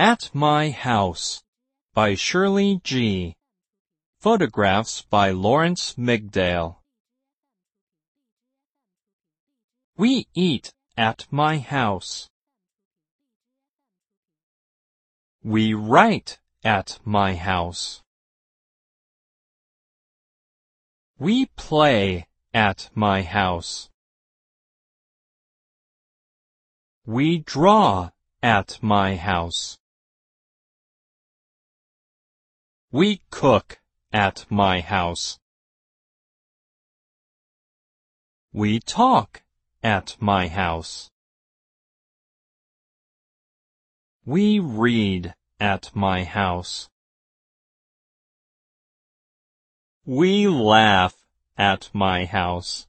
At My House by Shirley G. Photographs by Lawrence Migdale. We eat at my house. We write at my house. We play at my house. We draw at my house. We cook at my house. We talk at my house. We read at my house. We laugh at my house.